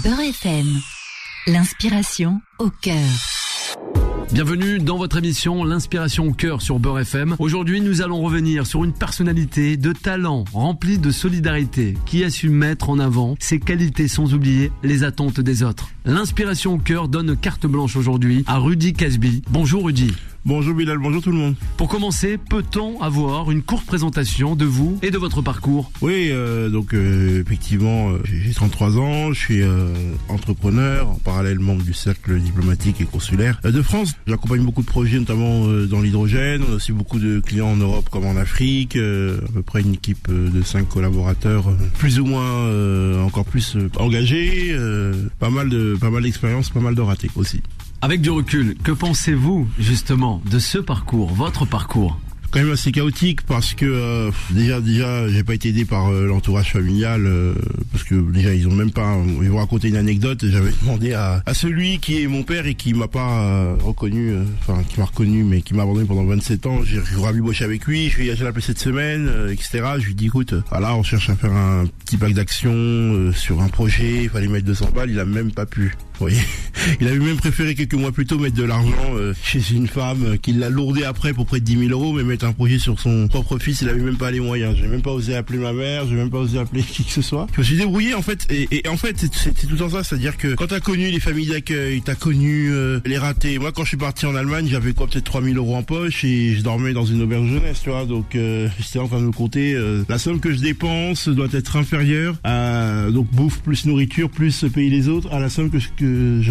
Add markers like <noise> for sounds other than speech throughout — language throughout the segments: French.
Beurre FM. L'inspiration au cœur. Bienvenue dans votre émission L'inspiration au cœur sur Beurre FM. Aujourd'hui, nous allons revenir sur une personnalité de talent remplie de solidarité qui a su mettre en avant ses qualités sans oublier les attentes des autres. L'inspiration au cœur donne carte blanche aujourd'hui à Rudy Casby. Bonjour Rudy. Bonjour Bilal, bonjour tout le monde. Pour commencer, peut-on avoir une courte présentation de vous et de votre parcours? Oui, euh, donc euh, effectivement, euh, j'ai 33 ans, je suis euh, entrepreneur, en parallèle membre du cercle diplomatique et consulaire de France. J'accompagne beaucoup de projets, notamment euh, dans l'hydrogène. On a aussi beaucoup de clients en Europe comme en Afrique. euh, à peu près une équipe de 5 collaborateurs, plus ou moins euh, encore plus engagés. euh, pas mal de pas mal d'expériences, pas mal de ratés aussi. Avec du recul, que pensez-vous justement de ce parcours, votre parcours quand même assez chaotique parce que euh, déjà déjà j'ai pas été aidé par euh, l'entourage familial euh, parce que déjà ils ont même pas ils vont raconter une anecdote. J'avais <laughs> demandé à, à celui qui est mon père et qui m'a pas euh, reconnu euh, enfin qui m'a reconnu mais qui m'a abandonné pendant 27 ans. J'ai rabiboché avec lui. Je lui ai appelé cette semaine euh, etc je lui dis écoute voilà on cherche à faire un petit pack d'action euh, sur un projet. Il fallait mettre 200 balles. Il a même pas pu. <laughs> Il avait même préféré quelques mois plus tôt mettre de l'argent euh, chez une femme euh, qui l'a lourdé après pour près de 10 000 euros, mais mettre un projet sur son propre fils, il avait même pas les moyens. J'ai même pas osé appeler ma mère, j'ai même pas osé appeler <laughs> qui que ce soit. Débrouillé en fait, et, en fait c'est- tout temps ça, c'est-à-dire que quand t'as connu les familles d'accueil, t'as connu euh, les ratés. Moi quand je suis parti en Allemagne, j'avais quoi peut-être 3 000 euros en poche et je dormais dans une auberge jeunesse, tu vois. Donc euh, j'étais en train de me compter euh, la somme que je dépense doit être inférieure à donc bouffe plus nourriture plus payer les autres à la somme que, je-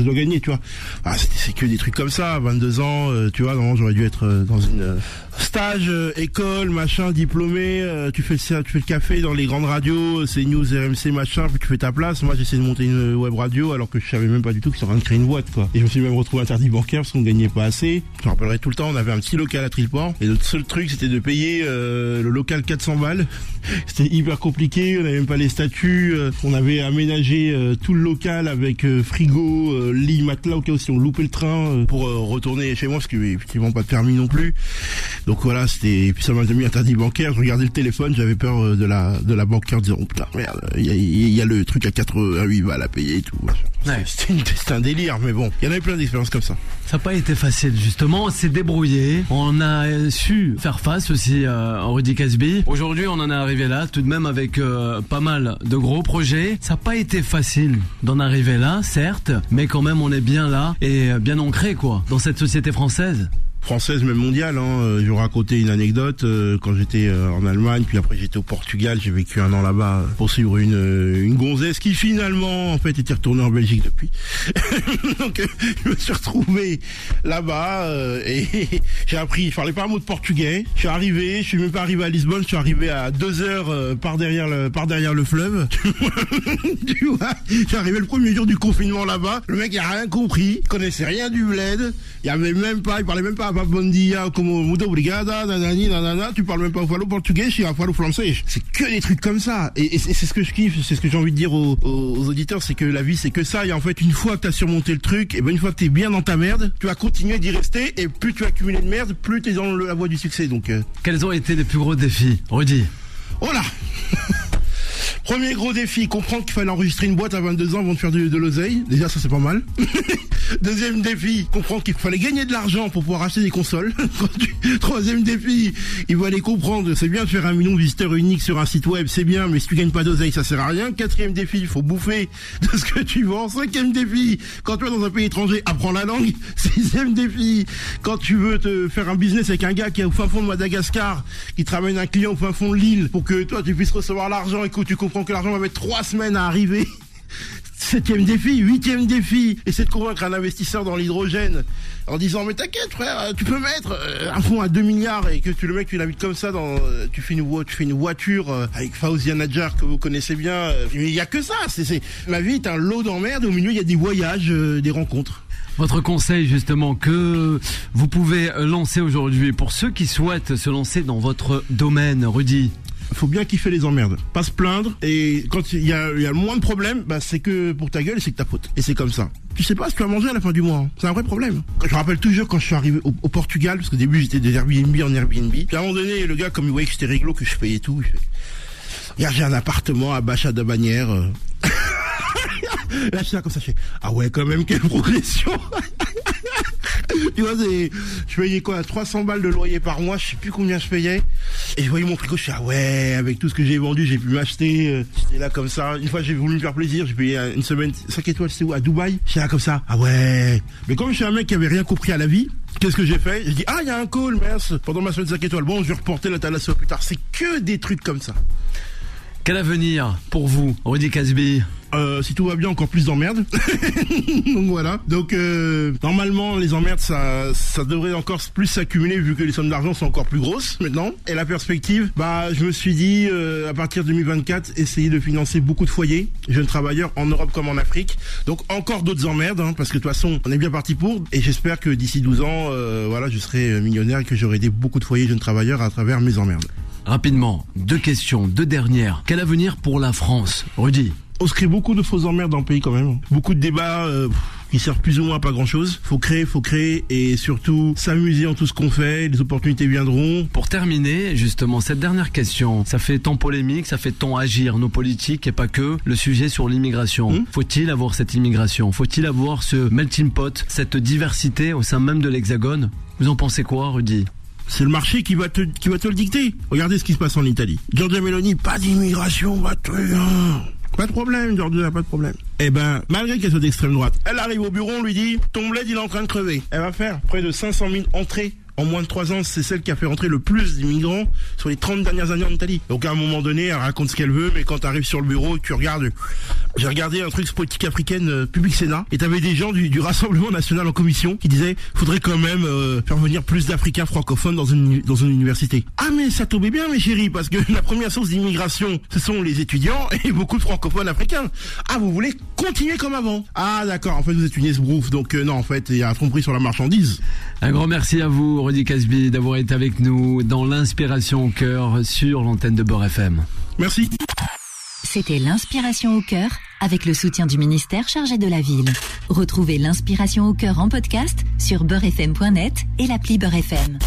dois gagner, tu vois. Ah, c'est que des trucs comme ça, 22 ans, tu vois, normalement j'aurais dû être dans une stage, école, machin, diplômé, tu fais le tu fais le café dans les grandes radios, c'est news, RMC, machin, tu fais ta place. Moi j'essaie de monter une web radio alors que je savais même pas du tout qu'ils sont en créer une boîte, quoi. Et je me suis même retrouvé interdit bancaire parce qu'on gagnait pas assez. Je me rappellerai tout le temps, on avait un petit local à Triport et notre seul truc c'était de payer euh, le local 400 balles. <laughs> C'était hyper compliqué, on avait même pas les statuts, euh, on avait aménagé euh, tout le local avec frigo, lit, matelas au cas où si on loupait le train pour retourner chez moi parce que effectivement pas de permis non plus. Donc voilà, c'était et puis ça m'a mis interdit bancaire, je regardais le téléphone, j'avais peur de la de la banquière en disant oh putain merde, il y a, il y a le truc à 88 balles à payer et tout. Ouais. <laughs> C'était un délire mais bon, il y en avait plein d'expériences comme ça. Ça n'a pas été facile justement, on s'est débrouillé, on a euh, su faire face aussi euh, à Rudy Casby. Aujourd'hui on en est arrivé là, tout de même avec euh, pas mal de gros projets. Ça n'a pas été facile d'en arriver là, certes, mais quand même on est bien là et euh, bien ancré quoi, dans cette société française. Française même mondiale. Hein. Euh, Je vais raconter une anecdote. euh, quand j'étais euh, en Allemagne, puis après j'étais au Portugal, j'ai vécu un an là-bas pour suivre une, une gonzesse qui finalement en fait était retournée en Belgique depuis. <laughs> Donc je me suis retrouvé là-bas et <laughs> j'ai appris, je parlais pas un mot de portugais. Je suis arrivé, je suis même pas arrivé à Lisbonne, je suis arrivé à deux heures par derrière le par derrière le fleuve. <laughs> tu vois, je suis arrivé le premier jour du confinement là-bas. Le mec il a rien compris, il connaissait rien du bled. Il y avait même pas, il parlait même pas à bon dia comme muito obrigada, nanani, nanana. Tu parles même pas au falo portugais, je suis à falo français. C'est que des trucs comme ça. Et, et c'est c'est ce que je kiffe, c'est ce que j'ai envie de dire aux, aux- aux auditeurs, c'est que la vie c'est que ça. Et en fait, une fois que t'as surmonté le truc, et ben une fois que t'es bien dans ta merde, tu vas continuer d'y rester. Et plus tu vas accumuler de merde, plus t'es dans le- la voie du succès. Donc, euh, Quels ont été les plus gros défis, Rudy? Oh là <laughs> Premier gros défi, comprendre qu'il fallait enregistrer une boîte à 22 ans avant de faire de, de l'oseille. Déjà, ça c'est pas mal. <laughs> Deuxième défi, comprendre qu'il fallait gagner de l'argent pour pouvoir acheter des consoles. <laughs> Troisième défi, il fallait comprendre, c'est bien de faire un million de visiteurs uniques sur un site web, c'est bien, mais si tu gagnes pas d'oseille, ça sert à rien. Quatrième défi, il faut bouffer <laughs> de ce que tu vends. Cinquième défi, quand tu vas dans un pays étranger, apprends la langue. <laughs> Sixième défi, quand tu veux te faire un business avec un gars qui est au fin fond de Madagascar, qui te ramène un client au fin fond de l'île pour que toi tu puisses recevoir l'argent et que tu comprends que l'argent va mettre trois semaines à arriver. Septième défi, huitième défi, essaie de convaincre un investisseur dans l'hydrogène en disant mais t'inquiète frère, tu peux mettre euh, un fonds à 2 milliards et que tu le mec tu l'invites comme ça dans euh, tu fais une voiture euh, avec Fauzian Nadjar que vous connaissez bien, euh, mais il y a que ça, c'est ma vie est un lot d'emmerdes au milieu il y a des voyages, euh, des rencontres. Votre conseil justement que vous pouvez lancer aujourd'hui pour ceux qui souhaitent se lancer dans votre domaine, Rudy? Faut bien kiffer les emmerdes, pas se plaindre. Et quand il y a, le moins de problèmes, bah, c'est que pour ta gueule, c'est que ta faute. Et c'est comme ça. Tu sais pas ce que tu vas manger à la fin du mois. hein. C'est un vrai problème. Je me rappelle toujours quand je suis arrivé au, Portugal, parce qu'au début j'étais des Airbnb en Airbnb. Puis à un moment donné, le gars, comme il voyait que j'étais réglo, que je payais tout, il fait, j'ai un appartement à Bacha de Bagnères. euh. <laughs> Là, je suis là comme ça, je fais, ah ouais, quand même, quelle progression. <laughs> tu vois, je payais quoi, 300 balles de loyer par mois, je sais plus combien je payais. Et je voyais mon frigo, je suis ah ouais, avec tout ce que j'ai vendu, j'ai pu m'acheter. Euh, j'étais là comme ça. Une fois, j'ai voulu me faire plaisir, j'ai payé une semaine 5 étoiles, c'est où, à Dubaï. J'étais là comme ça, ah ouais. Mais comme je suis un mec qui avait rien compris à la vie, Qu'est-ce que j'ai fait? J'ai dit ah il y a un call merci pendant ma semaine 5 étoiles. Bon je vais reporter la thalassa plus tard. C'est que des trucs comme ça. Quel avenir pour vous, Rudy Casby? Euh, si tout va bien, encore plus d'emmerdes. <laughs> Donc voilà. Donc euh, normalement, les emmerdes, ça, ça devrait encore plus s'accumuler vu que les sommes d'argent sont encore plus grosses maintenant. Et la perspective, bah, je me suis dit euh, à partir de 2024, essayer de financer beaucoup de foyers, jeunes travailleurs en Europe comme en Afrique. Donc encore d'autres emmerdes, hein, parce que de toute façon, on est bien parti pour. Et j'espère que d'ici 12 ans, voilà, je serai millionnaire et que j'aurai aidé beaucoup de foyers jeunes travailleurs à travers mes emmerdes. Rapidement, deux questions, deux dernières. Quel avenir pour la France, Rudy on se crée beaucoup de fausses emmerdes dans le pays quand même. Beaucoup de débats euh, qui servent plus ou moins à pas grand chose. Faut créer, faut créer et surtout s'amuser en tout ce qu'on fait. Les opportunités viendront. Pour terminer, justement, cette dernière question, ça fait tant polémique, ça fait tant agir nos politiques et pas que le sujet sur l'immigration. Hmm Faut-il avoir cette immigration? Faut-il avoir ce melting pot, cette diversité au sein même de l'Hexagone? Vous en pensez quoi, Rudy? C'est le marché qui va te qui va te le dicter. Regardez ce qui se passe en Italie. Giorgia Meloni, pas d'immigration, va te pas de problème, Georgia, pas de problème. Eh ben, malgré qu'elle soit d'extrême droite, elle arrive au bureau, on lui dit, ton bled, il est en train de crever. Elle va faire près de 500 000 entrées en moins de 3 ans, c'est celle qui a fait rentrer le plus d'immigrants sur les 30 dernières années en Italie. Donc à un moment donné, elle raconte ce qu'elle veut, mais quand tu arrives sur le bureau, tu regardes... J'ai regardé un truc politique africaine, euh, Public Sénat, et t'avais des gens du, Rassemblement National en commission qui disaient faudrait quand même euh, faire venir plus d'Africains francophones dans une, dans une université. Ah mais ça tombait bien mes chéris, parce que <laughs> la première source d'immigration, ce sont les étudiants <laughs> et beaucoup de francophones africains. Ah vous voulez continuer comme avant? Ah d'accord, en fait vous êtes une esbrouffe, donc euh, non en fait il y a un tromperie sur la marchandise. Un grand merci à vous Rudy Casby d'avoir été avec nous dans l'inspiration au cœur sur l'antenne de Beurre FM. Merci. C'était l'inspiration au cœur avec le soutien du ministère chargé de la ville. Retrouvez l'inspiration au cœur en podcast sur beurrefm.net et l'appli Beurre FM.